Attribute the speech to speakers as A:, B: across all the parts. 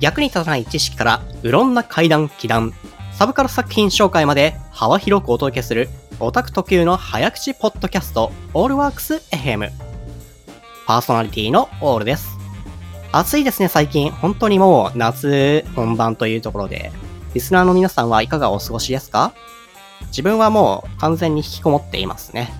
A: 役に立たない知識からうろんな階段、気談、サブカル作品紹介まで幅広くお届けするオタク特有の早口ポッドキャストオールワークス FM パーソナリティのオールです暑いですね最近本当にもう夏本番というところでリスナーの皆さんはいかがお過ごしですか？自分はもう完全に引きこもっていますね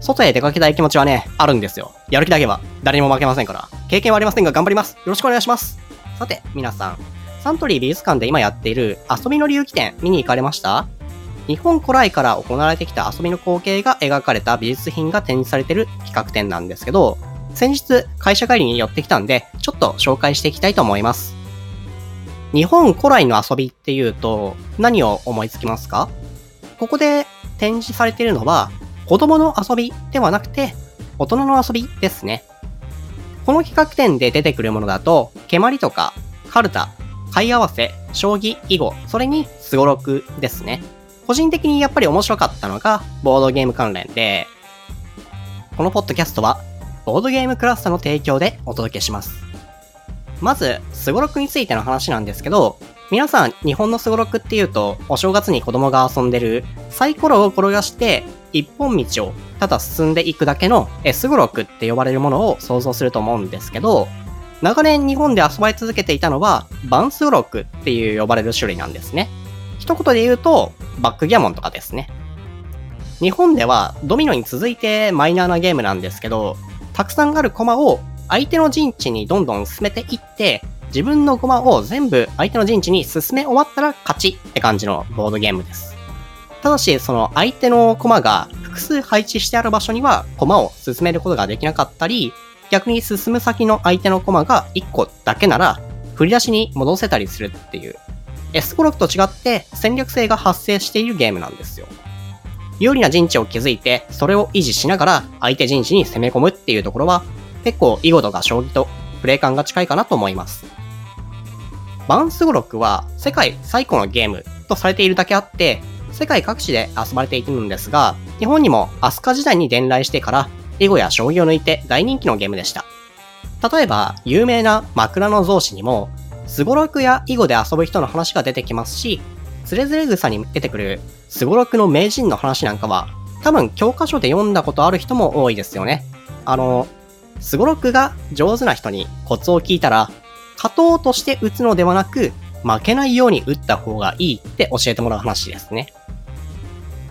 A: 外へ出かけたい気持ちはね、あるんですよ。やる気だけは誰にも負けませんから。経験はありませんが頑張ります。よろしくお願いします。さて、皆さん。サントリー美術館で今やっている遊びの流儀展見に行かれました？日本古来から行われてきた遊びの光景が描かれた美術品が展示されている企画展なんですけど、先日会社帰りに寄ってきたんで、ちょっと紹介していきたいと思います。日本古来の遊びっていうと何を思いつきますか？ここで展示されているのは子供の遊びではなくて、大人の遊びですね。この企画展で出てくるものだと、蹴鞠とか、カルタ、貝合わせ、将棋、囲碁、それにスゴロクですね。個人的にやっぱり面白かったのが、ボードゲーム関連で、このポッドキャストは、ボードゲームクラスターの提供でお届けします。まず、スゴロクについての話なんですけど、皆さん、日本のスゴロクっていうと、お正月に子供が遊んでるサイコロを転がして一本道をただ進んでいくだけの S 語録って呼ばれるものを想像すると思うんですけど、長年日本で遊ばれ続けていたのはバンス語録っていう呼ばれる種類なんですね。一言で言うと、バックギャモンとかですね。日本ではドミノに続いてマイナーなゲームなんですけど、たくさんあるコマを相手の陣地にどんどん進めていって、自分の駒を全部相手の陣地に進め終わったら勝ちって感じのボードゲームです。ただし、その相手の駒が複数配置してある場所には駒を進めることができなかったり、逆に進む先の相手の駒が1個だけなら、振り出しに戻せたりするっていう、S ゴロクと違って戦略性が発生しているゲームなんですよ。有利な陣地を築いて、それを維持しながら相手陣地に攻め込むっていうところは、結構囲碁とか将棋とプレイ感が近いかなと思います。バンスゴロックは世界最古のゲームとされているだけあって、世界各地で遊ばれているんですが、日本にも飛鳥時代に伝来してから、囲碁や将棋を抜いて大人気のゲームでした。例えば、有名な枕草子にも、スゴロクや囲碁で遊ぶ人の話が出てきますし、つれづれ草に出てくるスゴロクの名人の話なんかは、多分教科書で読んだことある人も多いですよね。あの、スゴロクが上手な人にコツを聞いたら、勝とうとして打つのではなく、負けないように打った方がいいって教えてもらう話ですね。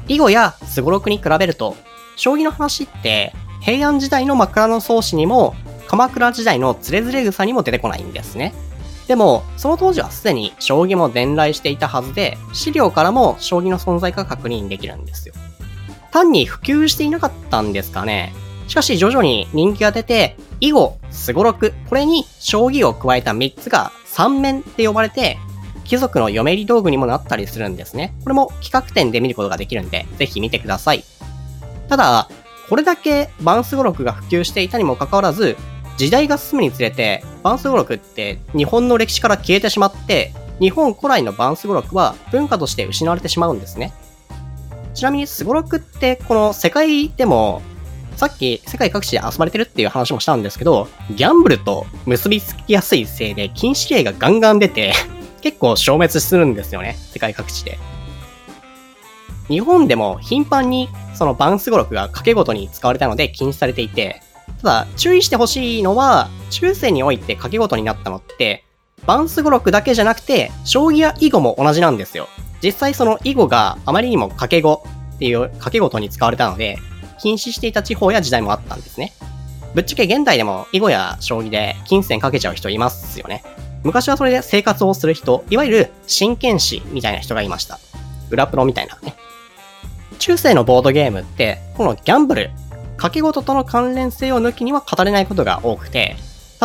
A: 囲碁やスゴロクに比べると、将棋の話って平安時代の枕草子にも鎌倉時代のつれづれ草にも出てこないんですね。でも、その当時はすでに将棋も伝来していたはずで、資料からも将棋の存在が確認できるんですよ。単に普及していなかったんですかね。しかし徐々に人気が出て、囲碁、スゴロク、これに将棋を加えた3つが三面って呼ばれて、貴族の嫁入り道具にもなったりするんですね。これも企画展で見ることができるんで、ぜひ見てください。ただ、これだけバンス語録が普及していたにもかかわらず、時代が進むにつれて、バンス語録って日本の歴史から消えてしまって、日本古来のバンス語録は文化として失われてしまうんですね。ちなみにスゴロクってこの世界でもさっき世界各地で遊ばれてるっていう話もしたんですけど、ギャンブルと結びつきやすいせいで禁止令がガンガン出て 結構消滅するんですよね。世界各地で。日本でも頻繁にそのバンス語録が賭け事に使われたので禁止されていて、ただ注意してほしいのは、中世において賭け事になったのって、バンス語録だけじゃなくて、将棋や囲碁も同じなんですよ。実際その囲碁があまりにも賭け語っていう賭け事に使われたので、禁止していた地方や時代もあったんですね。ぶっちゃけ現代でも囲碁や将棋で金銭かけちゃう人いますよね。昔はそれで生活をする人、いわゆる真剣士みたいな人がいました。裏プロみたいなね。中世のボードゲームって、このギャンブル、掛け事との関連性を抜きには語れないことが多くて、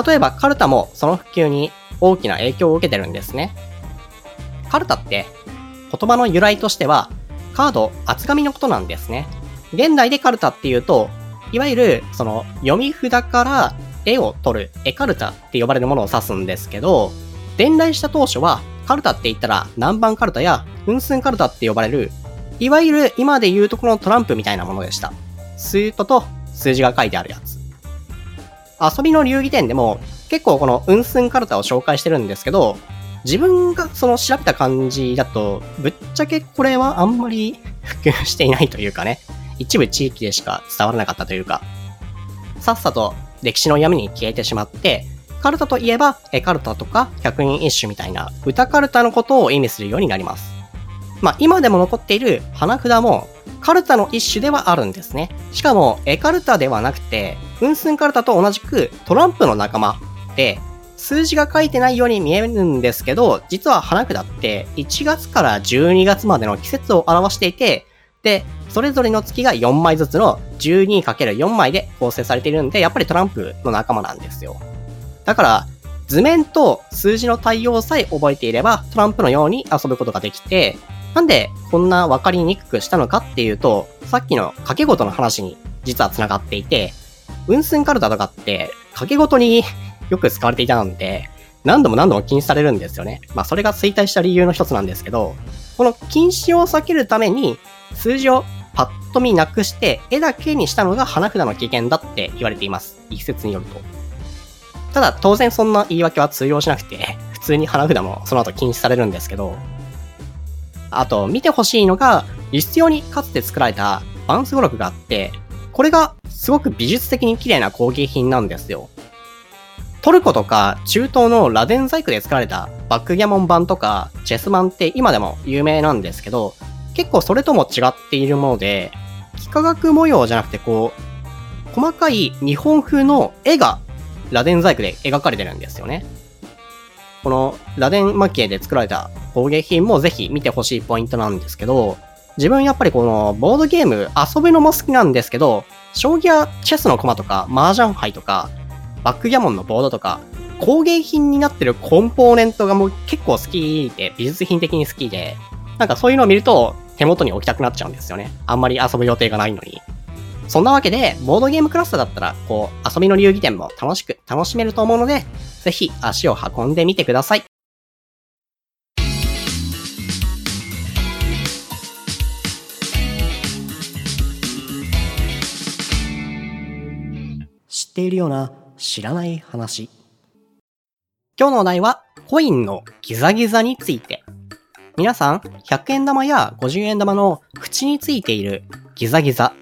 A: 例えばカルタもその普及に大きな影響を受けてるんですね。カルタって言葉の由来としてはカード厚紙のことなんですね。現代でカルタっていうと、いわゆるその読み札から絵を取る絵カルタって呼ばれるものを指すんですけど、伝来した当初は、カルタって言ったら南蛮カルタや分寸カルタって呼ばれる、いわゆる今で言うところのトランプみたいなものでした。スートと数字が書いてあるやつ。遊びの流儀店でも結構この運寸カルタを紹介してるんですけど、自分がその調べた感じだと、ぶっちゃけこれはあんまり普及していないというかね、一部地域でしか伝わらなかったというか、さっさと歴史の闇に消えてしまって、カルタといえば、絵カルタとか百人一首みたいな歌カルタのことを意味するようになります。まあ、今でも残っている花札も、カルタの一種ではあるんですね。しかも、絵カルタではなくて、分寸カルタと同じくトランプの仲間で、数字が書いてないように見えるんですけど、実は花札って1月から12月までの季節を表していて、で、それぞれの月が4枚ずつの 12×4 枚で構成されているんで、やっぱりトランプの仲間なんですよ。だから、図面と数字の対応さえ覚えていれば、トランプのように遊ぶことができて、なんでこんな分かりにくくしたのかっていうと、さっきの掛け事の話に実は繋がっていて、運寸カルタとかって掛け事によく使われていたので、何度も何度も禁止されるんですよね。まあそれが衰退した理由の一つなんですけど、この禁止を避けるために数字をパッと見なくして絵だけにしたのが花札の危険だって言われています。一説によると。ただ当然そんな言い訳は通用しなくて、普通に花札もその後禁止されるんですけど、あと、見てほしいのが、輸出用にかつて作られたバンス語録があって、これがすごく美術的に綺麗な工芸品なんですよ。トルコとか中東の螺鈿細工で作られたバックギャモン版とかチェス版って今でも有名なんですけど、結構それとも違っているもので、幾何学模様じゃなくてこう、細かい日本風の絵が螺鈿細工で描かれてるんですよね。この螺鈿蒔絵で作られた工芸品もぜひ見てほしいポイントなんですけど、自分やっぱりこのボードゲーム遊ぶのも好きなんですけど、将棋やチェスの駒とか麻雀牌とか、バックギャモンのボードとか、工芸品になってるコンポーネントがもう結構好きで、美術品的に好きで、なんかそういうのを見ると手元に置きたくなっちゃうんですよね。あんまり遊ぶ予定がないのに。そんなわけで、ボードゲームクラスターだったら、こう、遊びの流儀店も楽しく楽しめると思うので、ぜひ足を運んでみてください。知っているような知らない話。今日のお題は、コインのギザギザについて。皆さん、100円玉や50円玉の縁についているギザギザ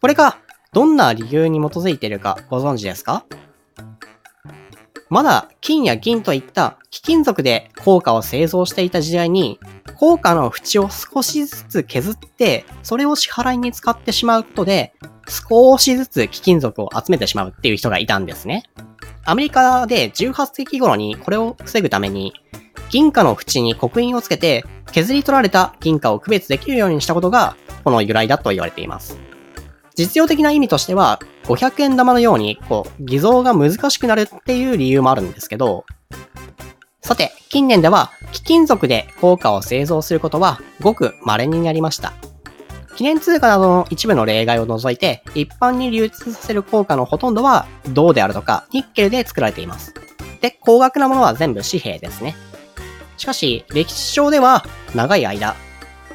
A: これがどんな理由に基づいているかご存知ですか？まだ金や銀といった貴金属で硬貨を製造していた時代に、硬貨の縁を少しずつ削って、それを支払いに使ってしまうことで、少しずつ貴金属を集めてしまうっていう人がいたんですね。アメリカで18世紀頃にこれを防ぐために、銀貨の縁に刻印をつけて、削り取られた銀貨を区別できるようにしたことが、この由来だと言われています。実用的な意味としては、500円玉のように、こう、偽造が難しくなるっていう理由もあるんですけど、さて、近年では、貴金属で硬貨を製造することは、ごく稀になりました。記念通貨などの一部の例外を除いて、一般に流通させる硬貨のほとんどは、銅であるとか、ニッケルで作られています。で、高額なものは全部紙幣ですね。しかし、歴史上では、長い間、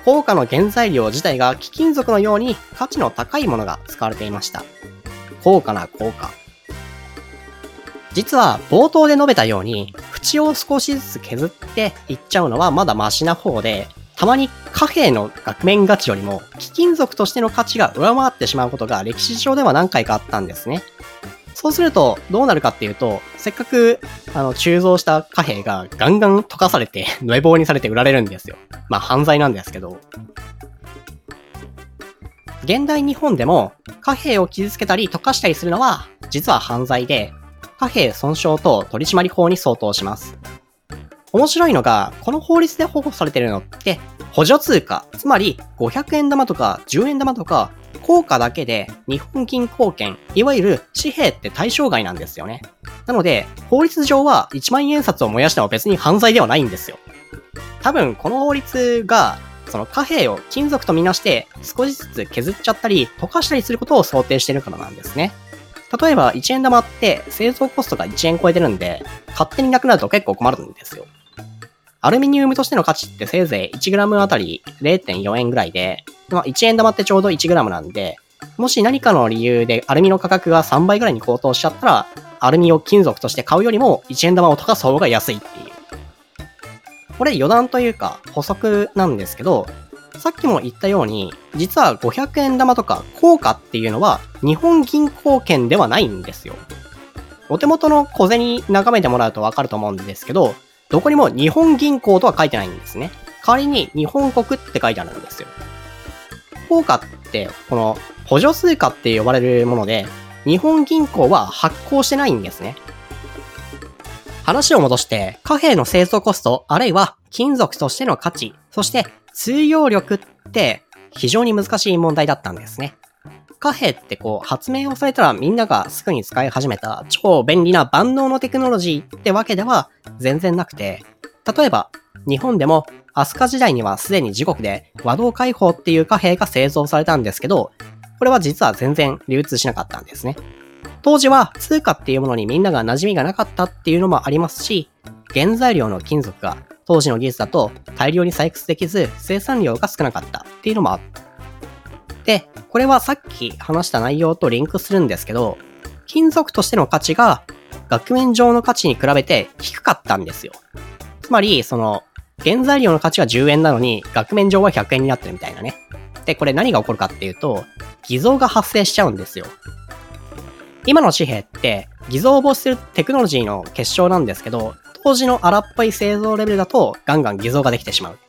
A: 硬貨の原材料自体が貴金属のように価値の高いものが使われていました。高価な硬貨。実は冒頭で述べたように、縁を少しずつ削っていっちゃうのはまだマシな方で、たまに貨幣の額面価値よりも貴金属としての価値が上回ってしまうことが歴史上では何回かあったんですね。そうすると、どうなるかっていうと、せっかく、あの、鋳造した貨幣がガンガン溶かされて、ノエ棒にされて売られるんですよ。まあ、犯罪なんですけど。現代日本でも、貨幣を傷つけたり溶かしたりするのは、実は犯罪で、貨幣損傷等取締法に相当します。面白いのが、この法律で保護されてるのって、補助通貨、つまり500円玉とか10円玉とか効果だけで日本銀行券、いわゆる紙幣って対象外なんですよね。なので、法律上は1万円札を燃やしても別に犯罪ではないんですよ。多分、この法律が、その貨幣を金属とみなして少しずつ削っちゃったり、溶かしたりすることを想定してるからなんですね。例えば、1円玉って製造コストが1円超えてるんで、勝手になくなると結構困るんですよ。アルミニウムとしての価値ってせいぜい 1g あたり0.4円ぐらいで、まあ、1円玉ってちょうど 1g なんで、もし何かの理由でアルミの価格が3倍ぐらいに高騰しちゃったら、アルミを金属として買うよりも1円玉を溶かす方が安いっていう。これ余談というか補足なんですけど、さっきも言ったように、実は500円玉とか硬貨っていうのは日本銀行券ではないんですよ。お手元の小銭眺めてもらうとわかると思うんですけど、どこにも日本銀行とは書いてないんですね。代わりに日本国って書いてあるんですよ。硬貨って、この補助通貨って呼ばれるもので、日本銀行は発行してないんですね。話を戻して、貨幣の製造コスト、あるいは金属としての価値、そして通用力って非常に難しい問題だったんですね。貨幣ってこう発明をされたらみんながすぐに使い始めた超便利な万能のテクノロジーってわけでは全然なくて、例えば日本でも飛鳥時代にはすでに自国で和道解放っていう貨幣が製造されたんですけど、これは実は全然流通しなかったんですね。当時は通貨っていうものにみんなが馴染みがなかったっていうのもありますし、原材料の金属が当時の技術だと大量に採掘できず生産量が少なかったっていうのもあった。で、これはさっき話した内容とリンクするんですけど、金属としての価値が額面上の価値に比べて低かったんですよ。つまり、その、原材料の価値は10円なのに、額面上は100円になってるみたいなね。で、これ何が起こるかっていうと、偽造が発生しちゃうんですよ。今の紙幣って、偽造を防止するテクノロジーの結晶なんですけど、当時の荒っぽい製造レベルだと、ガンガン偽造ができてしまう。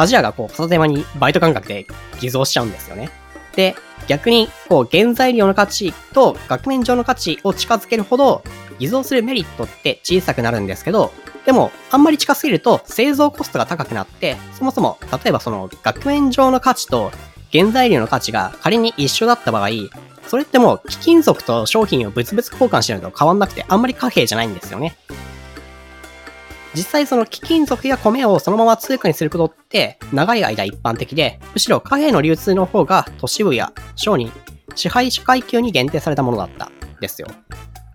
A: 鍛冶屋がこう、片手間にバイト感覚で偽造しちゃうんですよね。で、逆に、こう、原材料の価値と額面上の価値を近づけるほど、偽造するメリットって小さくなるんですけど、でも、あんまり近すぎると製造コストが高くなって、そもそも、例えばその額面上の価値と原材料の価値が仮に一緒だった場合、それってもう貴金属と商品を物々交換してると変わんなくてあんまり貨幣じゃないんですよね。実際その貴金属や米をそのまま通貨にすることって長い間一般的で、むしろ貨幣の流通の方が都市部や商人、支配者階級に限定されたものだったですよ。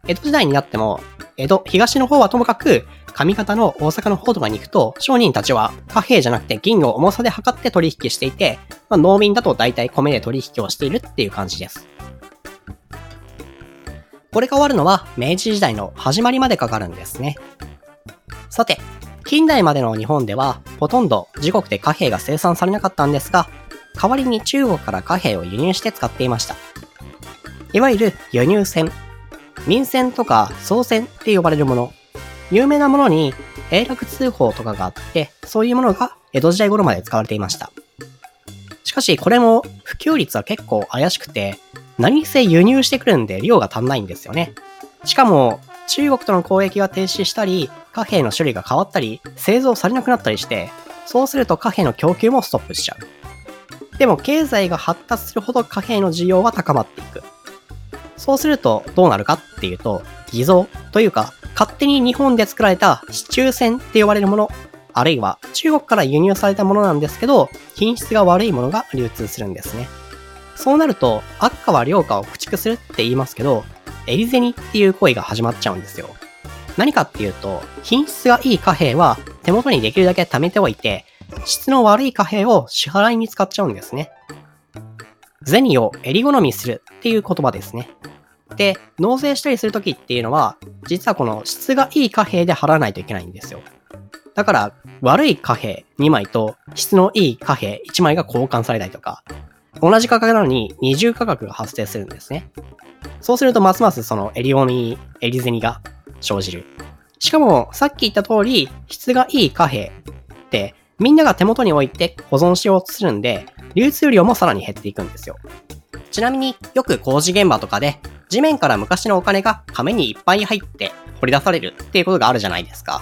A: 江戸時代になっても、江戸、東の方はともかく、上方の大阪の方とかに行くと、商人たちは貨幣じゃなくて銀を重さで測って取引していて、まあ、農民だと大体米で取引をしているっていう感じです。これが終わるのは明治時代の始まりまでかかるんですね。さて、近代までの日本では、ほとんど自国で貨幣が生産されなかったんですが、代わりに中国から貨幣を輸入して使っていました。いわゆる輸入船、民船とか総船って呼ばれるもの、有名なものに永楽通報とかがあって、そういうものが江戸時代頃まで使われていました。しかしこれも普及率は結構怪しくて、何せ輸入してくるんで量が足んないんですよね。しかも中国との交易が停止したり、貨幣の種類が変わったり、製造されなくなったりして、そうすると貨幣の供給もストップしちゃう。でも経済が発達するほど貨幣の需要は高まっていく。そうするとどうなるかっていうと、偽造というか、勝手に日本で作られた市中船って呼ばれるもの、あるいは中国から輸入されたものなんですけど、品質が悪いものが流通するんですね。そうなると、悪化は良化を駆逐するって言いますけど、エリゼニっていう行為が始まっちゃうんですよ。何かっていうと、品質がいい貨幣は手元にできるだけ貯めておいて、質の悪い貨幣を支払いに使っちゃうんですね。銭を襟好みするっていう言葉ですね。で、納税したりするときっていうのは、実はこの質がいい貨幣で払わないといけないんですよ。だから、悪い貨幣2枚と質のいい貨幣1枚が交換されたりとか、同じ価格なのに二重価格が発生するんですね。そうするとますますその襟オミ、襟銭が生じる。しかも、さっき言った通り、質がいい貨幣ってみんなが手元に置いて保存しようとするんで、流通量もさらに減っていくんですよ。ちなみによく工事現場とかで地面から昔のお金が亀にいっぱい入って掘り出されるっていうことがあるじゃないですか。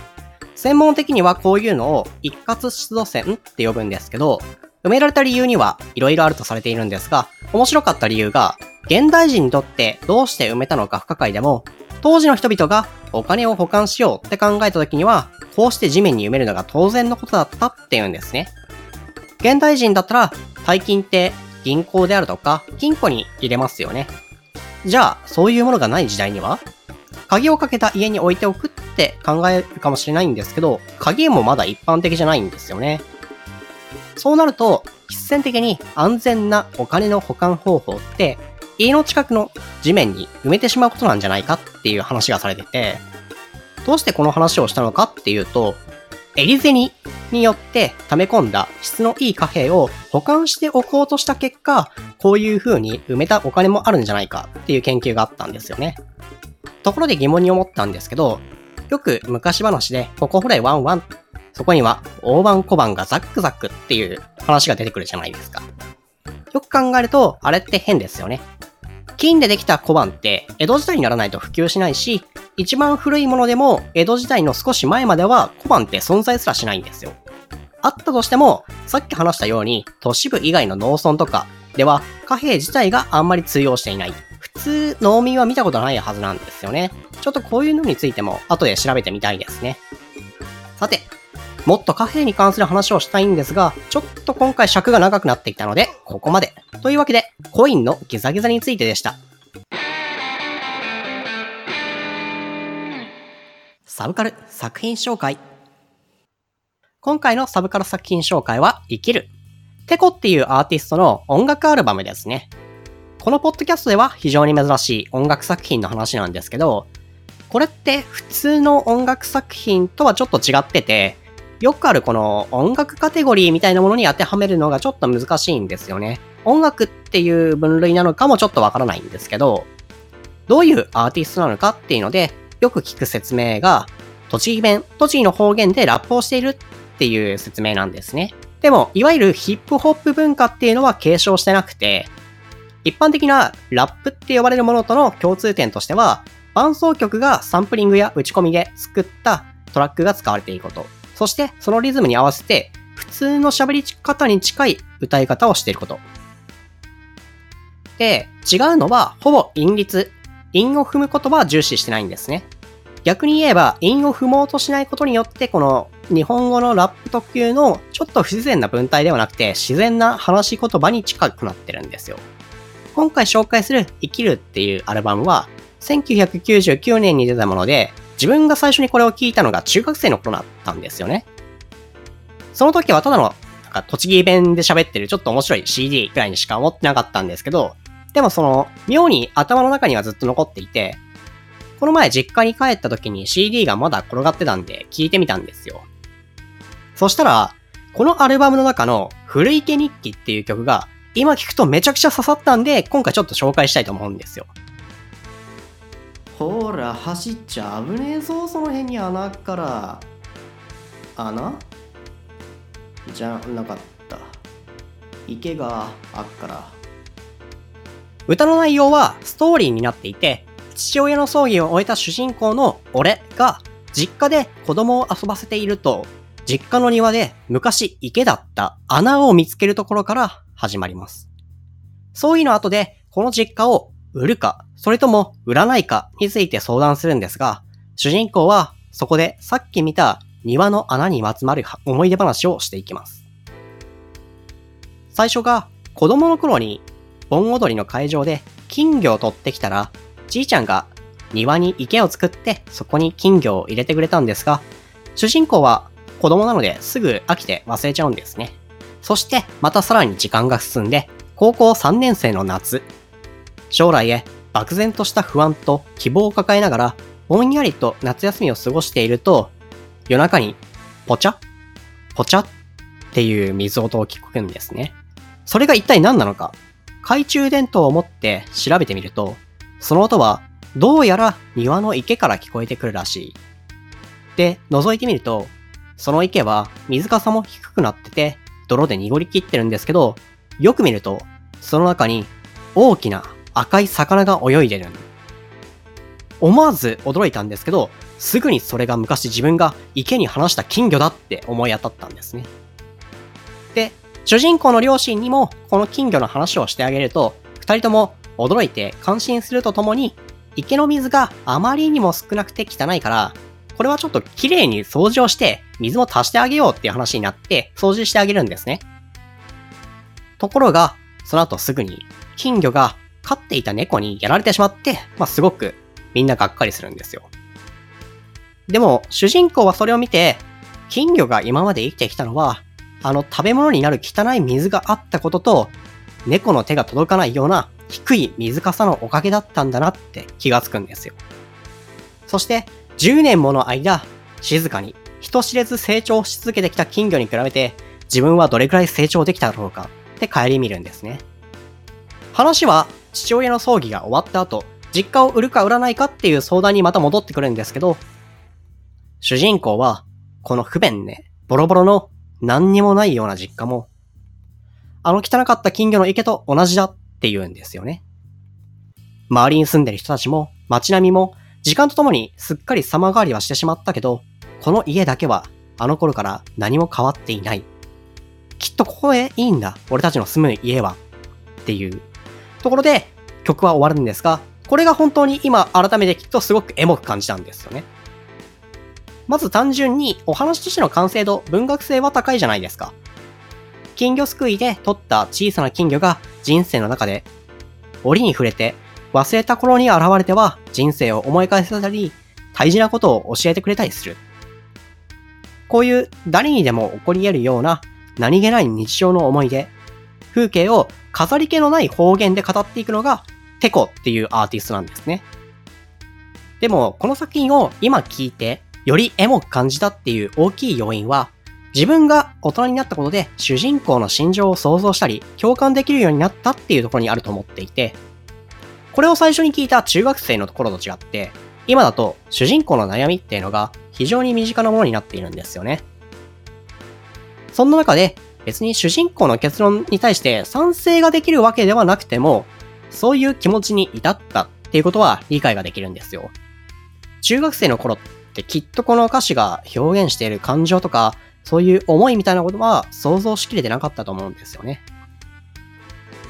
A: 専門的にはこういうのを一括出土線って呼ぶんですけど、埋められた理由には色々あるとされているんですが、面白かった理由が、現代人にとってどうして埋めたのか不可解でも、当時の人々がお金を保管しようって考えた時には、こうして地面に埋めるのが当然のことだったって言うんですね。現代人だったら、大金って銀行であるとか、金庫に入れますよね。じゃあ、そういうものがない時代には鍵をかけた家に置いておくって考えるかもしれないんですけど、鍵もまだ一般的じゃないんですよね。そうなると、必然的に安全なお金の保管方法って、家の近くの地面に埋めてしまうことなんじゃないかっていう話がされてて、どうしてこの話をしたのかっていうと、エリゼニによって溜め込んだ質のいい貨幣を保管しておこうとした結果、こういう風に埋めたお金もあるんじゃないかっていう研究があったんですよね。ところで疑問に思ったんですけど、よく昔話で、ここほれワンワン、そこには大判小判がザックザックっていう話が出てくるじゃないですか。よく考えると、あれって変ですよね。金でできた小判って江戸時代にならないと普及しないし、一番古いものでも江戸時代の少し前までは小判って存在すらしないんですよ。あったとしても、さっき話したように都市部以外の農村とかでは貨幣自体があんまり通用していない。普通農民は見たことないはずなんですよね。ちょっとこういうのについても後で調べてみたいですね。さて、もっと貨幣に関する話をしたいんですが、ちょっと今回尺が長くなってきたので、ここまで。というわけで、コインのギザギザについてでした。サブカル作品紹介。今回のサブカル作品紹介は、生きる。テコっていうアーティストの音楽アルバムですね。このポッドキャストでは非常に珍しい音楽作品の話なんですけど、これって普通の音楽作品とはちょっと違ってて、よくあるこの音楽カテゴリーみたいなものに当てはめるのがちょっと難しいんですよね。音楽っていう分類なのかもちょっとわからないんですけど、どういうアーティストなのかっていうので、よく聞く説明が、栃木弁、栃木の方言でラップをしているっていう説明なんですね。でも、いわゆるヒップホップ文化っていうのは継承してなくて、一般的なラップって呼ばれるものとの共通点としては、伴奏曲がサンプリングや打ち込みで作ったトラックが使われていること。そしてそのリズムに合わせて普通の喋り方に近い歌い方をしていること。で、違うのはほぼ韻律。韻を踏むことは重視してないんですね。逆に言えば、韻を踏もうとしないことによって、この日本語のラップ特有のちょっと不自然な文体ではなくて、自然な話し言葉に近くなってるんですよ。今回紹介する生きるっていうアルバムは、1999年に出たもので、自分が最初にこれを聞いたのが中学生の頃だったんですよね。その時はただの、なんか栃木弁で喋ってるちょっと面白い CD くらいにしか思ってなかったんですけど、でもその、妙に頭の中にはずっと残っていて、この前実家に帰った時に CD がまだ転がってたんで聞いてみたんですよ。そしたら、このアルバムの中の古池日記っていう曲が今聞くとめちゃくちゃ刺さったんで、今回ちょっと紹介したいと思うんですよ。ほら走っちゃ危ねえぞその辺に穴から。穴？じゃなかった。池があっから。歌の内容はストーリーになっていて父親の葬儀を終えた主人公の俺が実家で子供を遊ばせていると実家の庭で昔池だった穴を見つけるところから始まります。葬儀の後でこの実家を売るかそれとも売らないかについて相談するんですが、主人公はそこでさっき見た庭の穴にまつまる思い出話をしていきます。最初が子供の頃に盆踊りの会場で金魚を取ってきたら、じいちゃんが庭に池を作ってそこに金魚を入れてくれたんですが、主人公は子供なのですぐ飽きて忘れちゃうんですね。そしてまたさらに時間が進んで、高校3年生の夏、将来へ漠然とした不安と希望を抱えながら、ぼんやりと夏休みを過ごしていると、夜中に、ポチャ？ポチャ？っていう水音を聞くんですね。それが一体何なのか、懐中電灯を持って調べてみると、その音は、どうやら庭の池から聞こえてくるらしい。で、覗いてみると、その池は水かさも低くなってて、泥で濁りきってるんですけど、よく見ると、その中に大きな赤い魚が泳いでる。思わず驚いたんですけど、すぐにそれが昔自分が池に放した金魚だって思い当たったんですね。で、主人公の両親にもこの金魚の話をしてあげると、二人とも驚いて感心するとともに、池の水があまりにも少なくて汚いから、これはちょっと綺麗に掃除をして水も足してあげようっていう話になって掃除してあげるんですね。ところが、その後すぐに金魚が飼っていた猫にやられてしまって、まあ、すごくみんながっかりするんですよ。でも、主人公はそれを見て、金魚が今まで生きてきたのは、あの食べ物になる汚い水があったことと、猫の手が届かないような低い水かさのおかげだったんだなって気がつくんですよ。そして、10年もの間、静かに人知れず成長し続けてきた金魚に比べて、自分はどれくらい成長できただろうかって顧みるんですね。話は、父親の葬儀が終わった後、実家を売るか売らないかっていう相談にまた戻ってくるんですけど、主人公は、この不便ね、ボロボロの何にもないような実家も、あの汚かった金魚の池と同じだって言うんですよね。周りに住んでる人たちも、街並みも、時間とともにすっかり様変わりはしてしまったけど、この家だけはあの頃から何も変わっていない。きっとここへいいんだ、俺たちの住む家は。っていうところで曲は終わるんですが、これが本当に今改めて聞くとすごくエモく感じたんですよね。まず単純にお話としての完成度、文学性は高いじゃないですか。金魚すくいで取った小さな金魚が人生の中で折に触れて忘れた頃に現れては人生を思い返せたり大事なことを教えてくれたりする。こういう誰にでも起こり得るような何気ない日常の思い出、風景を飾り気のない方言で語っていくのがテコっていうアーティストなんですね。でも、この作品を今聞いて、よりエモく感じたっていう大きい要因は、自分が大人になったことで主人公の心情を想像したり、共感できるようになったっていうところにあると思っていて、これを最初に聞いた中学生のところと違って、今だと主人公の悩みっていうのが非常に身近なものになっているんですよね。そんな中で別に主人公の結論に対して賛成ができるわけではなくても、そういう気持ちに至ったっていうことは理解ができるんですよ。中学生の頃ってきっとこの歌詞が表現している感情とか、そういう思いみたいなことは想像しきれてなかったと思うんですよね。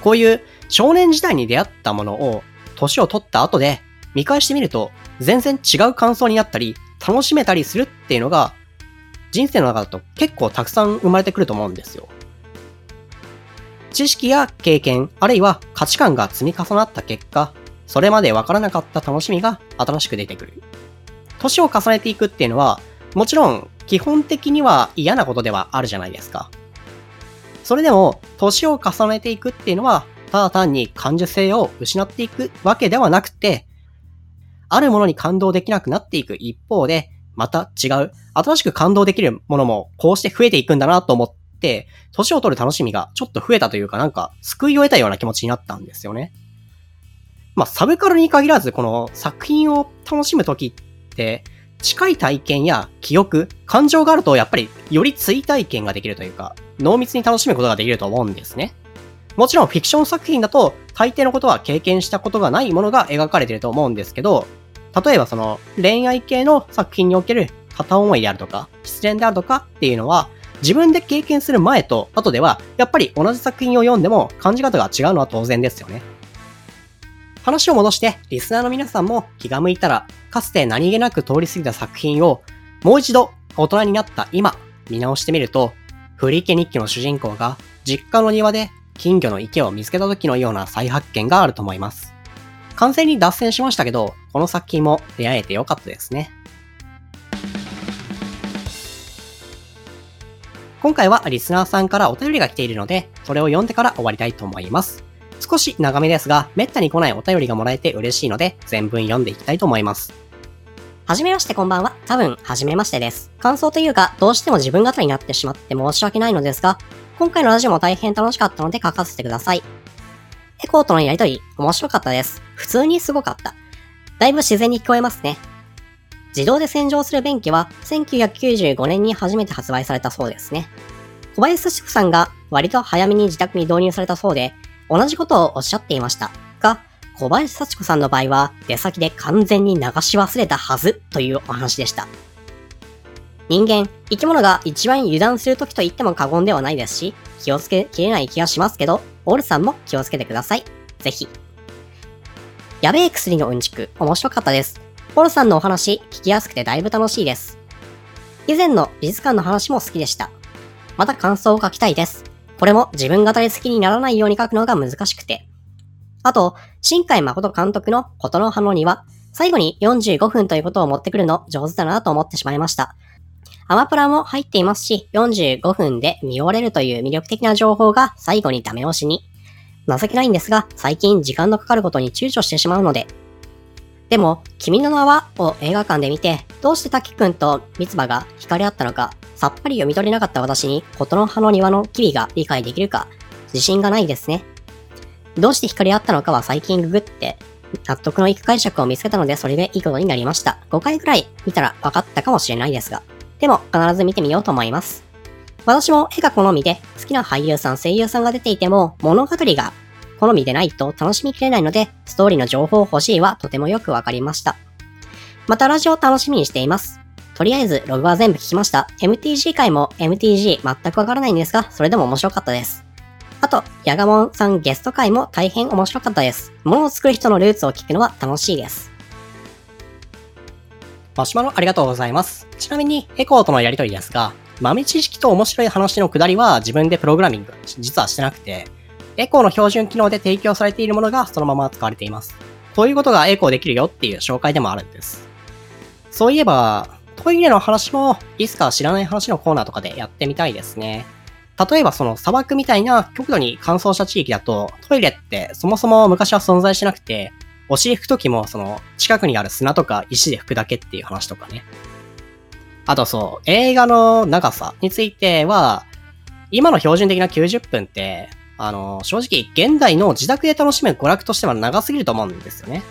A: こういう少年時代に出会ったものを年を取った後で見返してみると全然違う感想になったり楽しめたりするっていうのが人生の中だと結構たくさん生まれてくると思うんですよ。知識や経験、あるいは価値観が積み重なった結果、それまでわからなかった楽しみが新しく出てくる。年を重ねていくっていうのは、もちろん基本的には嫌なことではあるじゃないですか。それでも、年を重ねていくっていうのは、ただ単に感受性を失っていくわけではなくて、あるものに感動できなくなっていく一方で、また違う、新しく感動できるものもこうして増えていくんだなと思って、年を取る楽しみがちょっと増えたというかなんか救いを得たような気持ちになったんですよね。まあ、サブカルに限らず、この作品を楽しむときって、近い体験や記憶、感情があるとやっぱりより追体験ができるというか、濃密に楽しむことができると思うんですね。もちろんフィクション作品だと、大抵のことは経験したことがないものが描かれてると思うんですけど、例えばその恋愛系の作品における片思いであるとか、失恋であるとかっていうのは、自分で経験する前と後では、やっぱり同じ作品を読んでも感じ方が違うのは当然ですよね。話を戻して、リスナーの皆さんも気が向いたら、かつて何気なく通り過ぎた作品を、もう一度大人になった今、見直してみると、フリーケ日記の主人公が実家の庭で金魚の池を見つけた時のような再発見があると思います。完全に脱線しましたけど、この作品も出会えてよかったですね。今回はリスナーさんからお便りが来ているので、それを読んでから終わりたいと思います。少し長めですが、めったに来ないお便りがもらえて嬉しいので、全文読んでいきたいと思います。
B: はじめましてこんばんは。多分、はじめましてです。感想というか、どうしても自分語りになってしまって申し訳ないのですが、今回のラジオも大変楽しかったので書かせてください。エコーとのやりとり、面白かったです。普通にすごかった。だいぶ自然に聞こえますね。自動で洗浄する便器は1995年に初めて発売されたそうですね。小林幸子さんが割と早めに自宅に導入されたそうで、同じことをおっしゃっていました。が、小林幸子さんの場合は出先で完全に流し忘れたはずというお話でした。人間、生き物が一番油断する時と言っても過言ではないですし、気をつけきれない気がしますけど、オールさんも気をつけてください。ぜひ。やべえ薬のうんちく、面白かったです。オールさんのお話、聞きやすくてだいぶ楽しいです。以前の美術館の話も好きでした。また感想を書きたいです。これも自分語り好きにならないように書くのが難しくて。あと、新海誠監督のことの葉の庭、最後に45分ということを持ってくるの上手だなと思ってしまいました。アマプラも入っていますし、45分で見終われるという魅力的な情報が最後にダメ押しに。情けないんですが、最近時間のかかることに躊躇してしまうので。でも、君の名はを映画館で見て、どうして滝くんと三葉が惹かれ合ったのか、さっぱり読み取れなかった私に、琴の葉の庭の機微が理解できるか、自信がないですね。どうして惹かれ合ったのかは最近ググって、納得のいく解釈を見つけたのでそれでいいことになりました。5回くらい見たら分かったかもしれないですが。でも必ず見てみようと思います。私も絵が好みで好きな俳優さん声優さんが出ていても物語が好みでないと楽しみきれないのでストーリーの情報欲しいはとてもよくわかりました。またラジオ楽しみにしています。とりあえずログは全部聞きました。MTG 回も MTG 全くわからないんですが、それでも面白かったです。あと、ヤガモンさんゲスト回も大変面白かったです。物を作る人のルーツを聞くのは楽しいです。
A: マシュマロありがとうございます。ちなみに、エコーとのやりとりですが、豆知識と面白い話のくだりは自分でプログラミング、実はしてなくて、エコーの標準機能で提供されているものがそのまま使われています。こういうことがエコーできるよっていう紹介でもあるんです。そういえば、トイレの話も、いつか知らない話のコーナーとかでやってみたいですね。例えばその砂漠みたいな極度に乾燥した地域だと、トイレってそもそも昔は存在しなくて、お尻拭くときもその近くにある砂とか石で拭くだけっていう話とかね。あとそう、映画の長さについては、今の標準的な90分って、あの、正直現代の自宅で楽しめる娯楽としては長すぎると思うんですよね。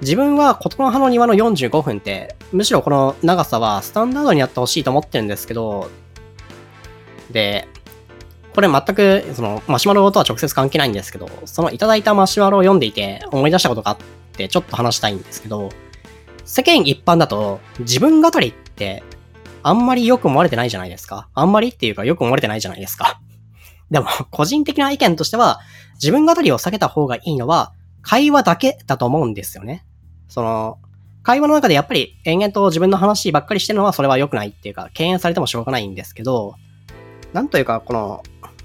A: 自分は琴の葉の庭の45分って、むしろこの長さはスタンダードになってほしいと思ってるんですけど、で、これ全く、その、マシュマロとは直接関係ないんですけど、そのいただいたマシュマロを読んでいて思い出したことがあって、ちょっと話したいんですけど、世間一般だと、自分語りって、あんまりよく思われてないじゃないですか。あんまりっていうかよく思われてないじゃないですか。でも、個人的な意見としては、自分語りを避けた方がいいのは、会話だけだと思うんですよね。その、会話の中でやっぱり延々と自分の話ばっかりしてるのはそれは良くないっていうか、敬遠されてもしょうがないんですけど、なんというか、この、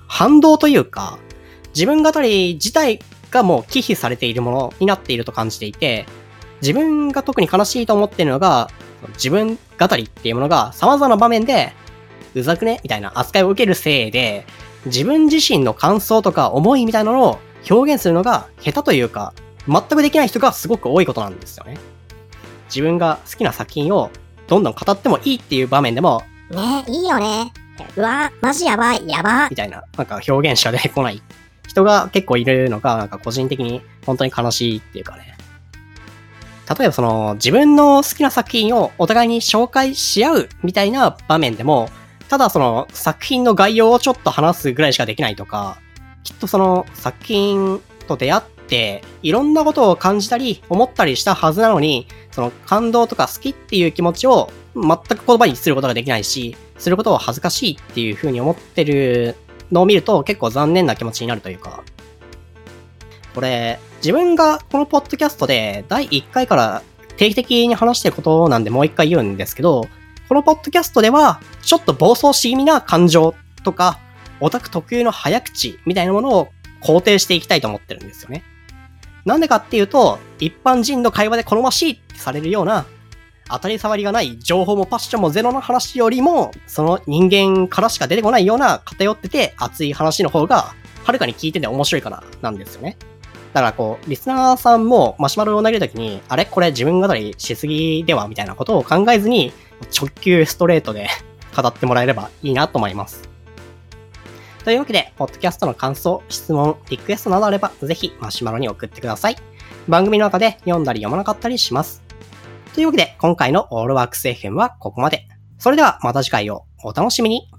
A: 反動というか、自分語り自体がもう忌避されているものになっていると感じていて、自分が特に悲しいと思っているのが、自分語りっていうものが様々な場面で、うざくね？みたいな扱いを受けるせいで、自分自身の感想とか思いみたいなのを表現するのが下手というか、全くできない人がすごく多いことなんですよね。自分が好きな作品をどんどん語ってもいいっていう場面でも、
B: ねいいよね。うわ、マジやばい、やば
A: みたいな、なんか表現しか出てこない人が結構いるのが、なんか個人的に本当に悲しいっていうかね。例えばその自分の好きな作品をお互いに紹介し合うみたいな場面でも、ただその作品の概要をちょっと話すぐらいしかできないとか、きっとその作品と出会って、いろんなことを感じたり、思ったりしたはずなのに、その感動とか好きっていう気持ちを全く言葉にすることができないし、することを恥ずかしいっていう風に思ってるのを見ると結構残念な気持ちになるというか、これ、自分がこのポッドキャストで第1回から定期的に話してることなんでもう一回言うんですけど、このポッドキャストでは、ちょっと暴走し気味な感情とか、オタク特有の早口みたいなものを肯定していきたいと思ってるんですよね。なんでかっていうと、一般人の会話で好ましいってされるような当たり障りがない情報もパッションもゼロの話よりも、その人間からしか出てこないような偏ってて熱い話の方が、はるかに聞いてて面白いから、なんですよね。だからこう、リスナーさんもマシュマロを投げるときに、あれ？これ自分語りしすぎではみたいなことを考えずに、直球ストレートで語ってもらえればいいなと思います。というわけで、ポッドキャストの感想、質問、リクエストなどあれば、ぜひマシュマロに送ってください。番組の中で読んだり読まなかったりします。というわけで、今回のオールワークス FM はここまで。それではまた次回をお楽しみに。